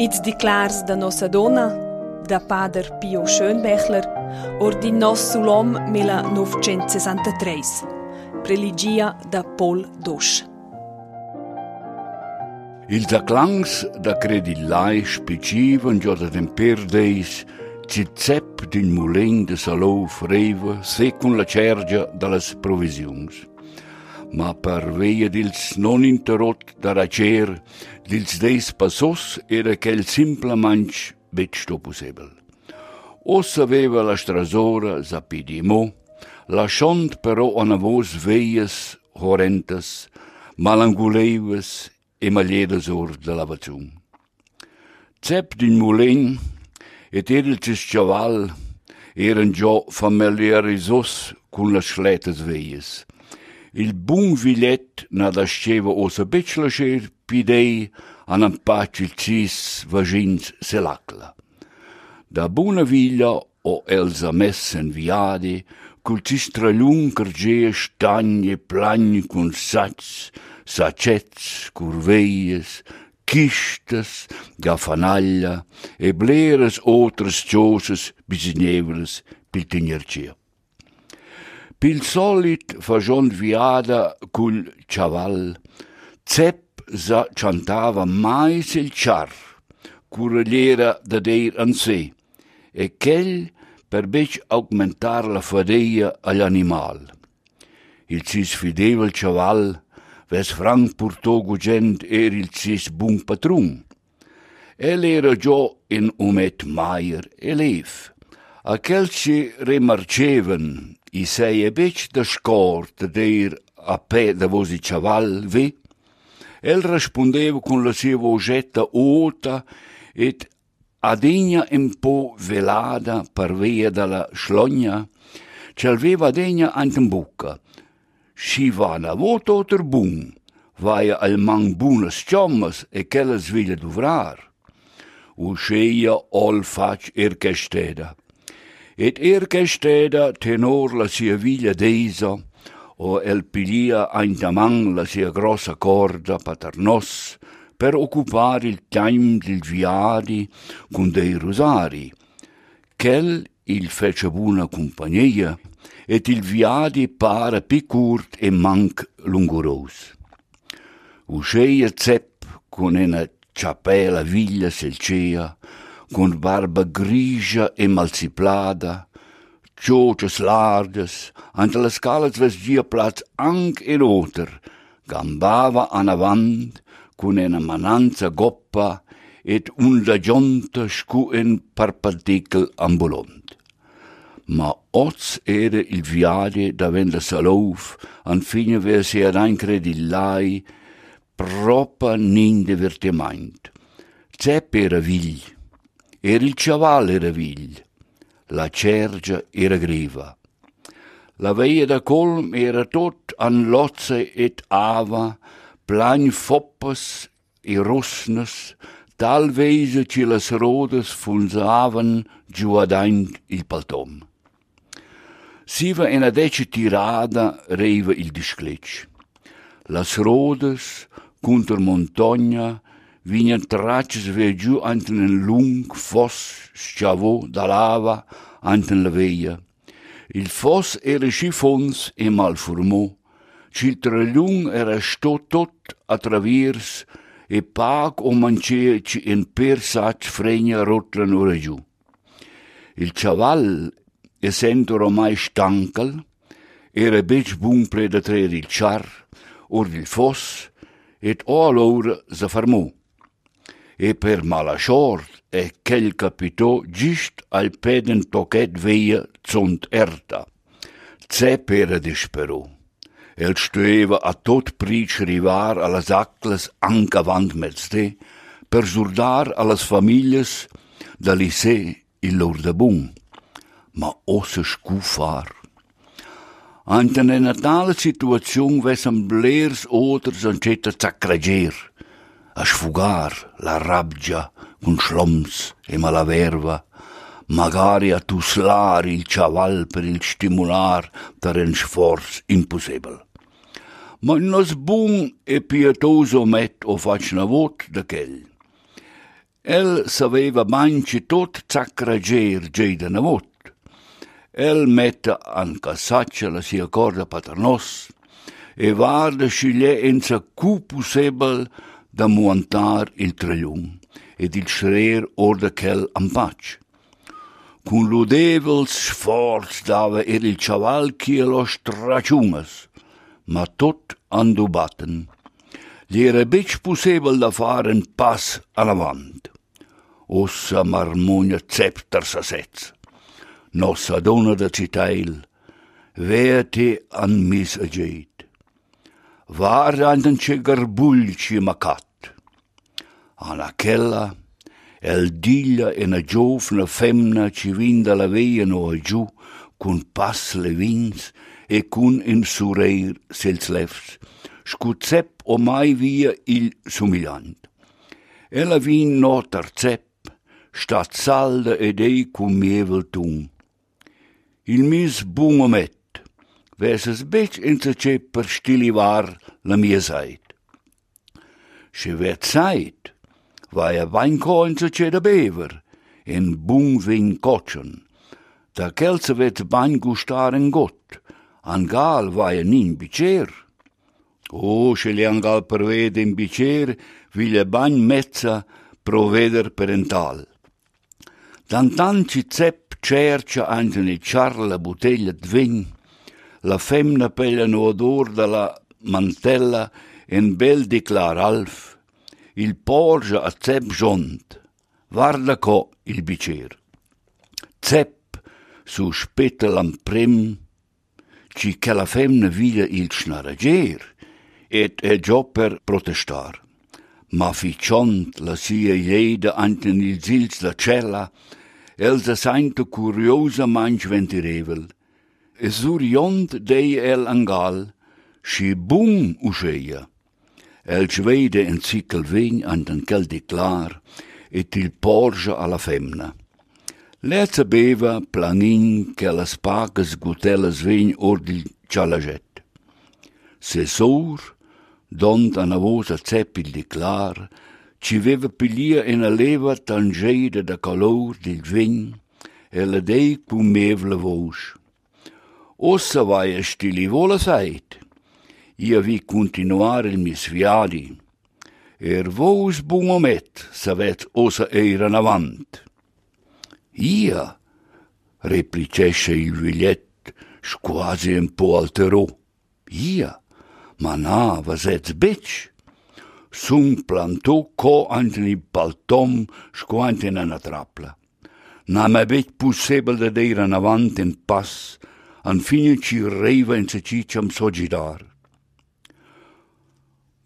Its declars da nossa donna, da pader Pio Schönbechler, or di nos sulom 1963, preligia da Paul Dosch. Ils acclangs da credillai spicivan già da temper deis ci zepp din mulin de salou freva secun la cergia dallas provisiuns. Ma per veia dils non interrot da racer, dils deis passos era quel simple manch bet sto possibel. Os aveva la strasora zapidimo, lasciant però ana vos veias horrentas, malanguleives e maliedas or de lavazzun. Zepp din mulin et edelcis chaval eran già familiarisos cun las schletas veias. Il bun vilet nadasceva osa bec lascer pidei an un pace il cis vagins selacla. Da buna viglia o elsa messen viadi, cul cis tralun cargea stagne plagni cun sats, sacets, curveies, quistas, gafanaglia e bleras outras ciosas bisignevelas pil tignercia. Pil solit fagion viada cul chaval, Zepp sa chantava mais il char, curaliera da deir an sé, e quel per bec augmentar la fadeia all'animal. Il cis fidevel chaval, ves franc purtò gugent er il cis bun patrun. El era già in umet maier elev. Aquel ci remarceven i sei bec da scort deir a pe da vosi chaval ve, El rispondeva con la sua vocetta ota et adegna un po' velada per via dalla slogna, ci aveva adegna ante in bocca. Si va na vota oter bun, vaia al man bunas ciommas e chella sviglia duvrar. Usceia ol fac erchesteda. Et erchesteda tenor la sia viglia deisa, o el pilia aintamang la sia grossa corda paternos per occupare il time del viadi con dei rosari. Quel il fece buona compagnia et il viadi para picurt e manc lunguros. Usceia zepp con una ciapela viglia selcea, con barba grigia e malciplada, Ciocias largas, ante las scalas vesgia plats anc in oter, gambava an avant, cun una mananza goppa, et unda giunta scuen parpadical ambulant. Ma oz era il viade da venda salouf, an fine versi ad incredillai, propa nin divertiment. Zepp era vigl, era il chaval era vigl, la cergia era griva. La veia da colm era tot an lozze et ava, plain foppas e rosnes, talvese ci las rodes funsavan giuadaint il paltom. Siva ena dece tirada reiva il disclec. Las rodes, contra montagna, vinhan traces vegiu anten un lung fos schavò da lava anten la veia. Il fos era sci fons e mal formò, cil tralung era sto tot a traviers e pac o mancea ci en per sac fregna rotlan ora giù. Il chaval, essendo ormai stancal, era bec bun predatrer il char, or il fos, et o allora se fermò e per malachort e quel capitò gist al peden tochet veia zont erta. Zep era disperò. El stueva a tot pric rivar a las aclas anca avant mezzde per surdar a las famiglias da lissè il lor de bun. Ma osse scufar. Ante ne natale situazione vesam blers oters ancetta zacrager a sfugar la rabbia con schloms e malaverva, magari a tuslar il chaval per il stimular per un sforz impossibile. Ma nos bun e pietoso met o fac na vot de quel. El saveva manci tot zacrager gei de navot. El mette an cassaccia la sia corda paternos e varda sciglie enza cu possibel da muantar il traglium ed il schrer orda quel ampac. Cun ludevels sforz dava er il chaval che lo straciumas, ma tot andubaten. Gli era bec possibel da fare un pass avanti. Ossa marmonia cepter sa setz. Nossa donna da citail, vete an mis ageit. Var andan ce garbulci macat. Ana quella, el diglia e na giovna femna ci vinda la veia no giù, cun pass le vins e cun in sureir sels lefs, scuzzep o mai via il sumigliant. Ella vin no tarzep, stat salda ed ei cum mievel tun. Il mis bun omet, werd ze beet in te cheper stilivar lam je zijt. Ze werd zijt, waar je wijnkoin te che de bever, in boomvin kotchen. Da kelze werd bain gustar gott, an gal waar je nin bicer. Oh, se le an gal pervede in bicer, ville bain mezza proveder parental. Dan dan ci zepp cercia anche charla bottiglia di la femna pella no odor dalla mantella en bel declar alf, il porge a zepp jont, guarda co il bicer. Zepp su spetta l'amprim, ci che la femna via il schnarager, et è già per protestar. Ma ficciont la sia jeda anten il zils la cella, elsa sainto curiosa manch ventirevel. Suriont dei angal, schi bum uscheia. El svede en cikel vegn anten quel declar, et il porge alla femna. Lezza beva planin che las pagas gutelas vegn ordil cialaget. Se sor, dont a vosa zeppil declar, ci veva pilia in a leva tangeida da calor del vin, e la dei cum mevla vos. Åssa var jag stillivåla sajt. Jag vi continuare mi sviadi. Er vås bumomet, sa vet åsa öjran avant. Ia, replicesce il vigliett, squasi un po alterò. Ia, ma na, vasez bec. Sun plantò co antini paltom, squantin anatrapla. Na me bec pussebel de deira avant en pass, an fine ci reiva in se cicciam sogidar.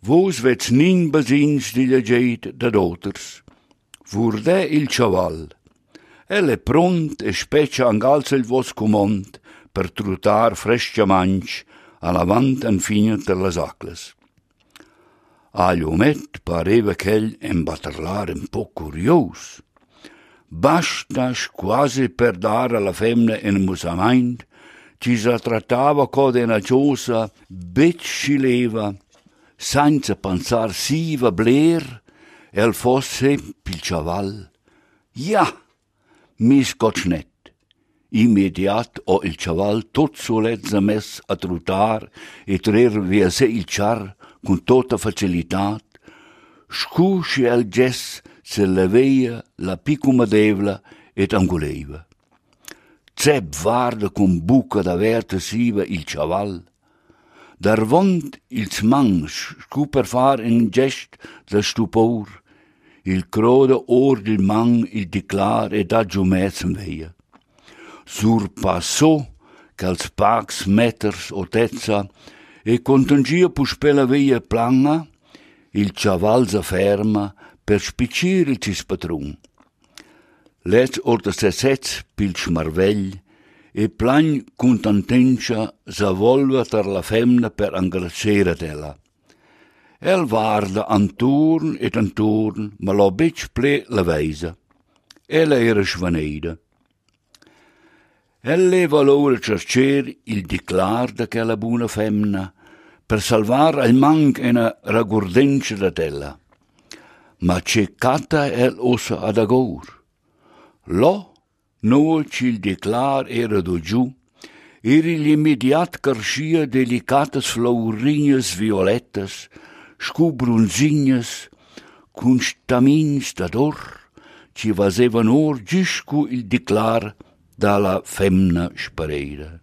Vos vets nin basins di legeit da doters, vurde il chaval, el è pront e specia angalza il vos comond per trutar frescia manch all'avant an fine ter las acles. Agli omet pareva ch'el embatterlar un po' curios. Bastas quasi per dare alla femmina in musament, ci trattava come una cosa beccileva, senza pensar siva bler, el fosse il chaval. Ja, mis gotschnet. Immediat o il chaval tot solezza mes a trutar e trer via se il char con tota facilitat, scusci el gess se leveia la picuma devla et anguleva. Zeb varda con buca d'averta siva il chaval, dar vont ils mans scuper far in gest da stupor, il croda or del mang il declar e da giumezem veia. Surpassò ch'als pax meters o tezza e contangia puspela veia planga, il chaval sa ferma per spiccire il cis. Let orta se sets pil schmarvegl e plan contantencia sa volva ter la femna per angracera della. El varda anturn et anturn, ma lo bec ple la veisa. Ella era svaneida. Elle valora cercer il declar de quella buona femna per salvar il manc ena ragurdenza da tella. ma c'è cata el ossa ad agour. Lo, no cil declar era do giù, eri l'immediat carschia delicatas flaurinhas violetas, scubrunzinhas, cun stamins d'ador, ci vasevan or giscu il declar dalla femna spareira.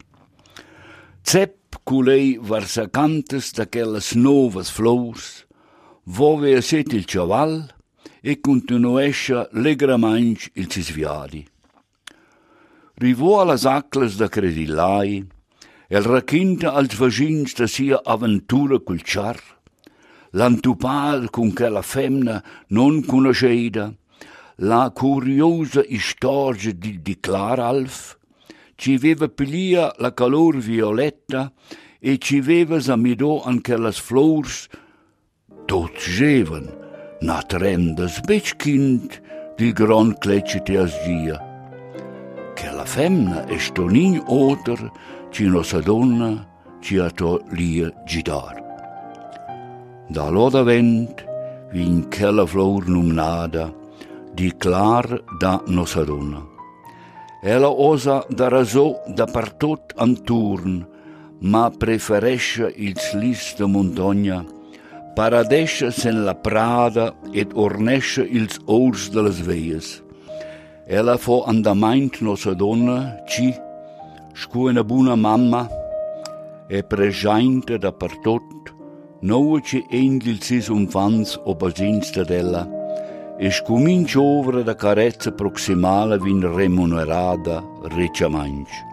Zepp culei varsa cantes d'aquellas novas flors, vove a set il chaval e continuescia legramainch il cisviadi. Rivò allas aclas da credillai, el racconta als vagins da sia avventura col char, l'antupad con che la femna non conosceida, la curiosa storia di Diclar Alf, ci veva pilia la calor violetta e ci veva samidò anche las flors tot geven, nat rendas bec kind di gran clecite as. Che la femna è sto nin oter, ci nosa donna, ci a to lia gidar. Da loda vent, vin quella flor numnada, di clar da nosa donna. Ella osa da raso da partot anturn, ma preferesce il slis de montagna, Paradesce sem la prada et ornesce ils ouros de las veias. Ela fo andamaint nossa donna, ci, scu una buna mamma, e prejainte da per tot, noua ce engil sis umfans obazinsta della, e scu minci ovra da carezza proximala vin remunerada ricciamanci.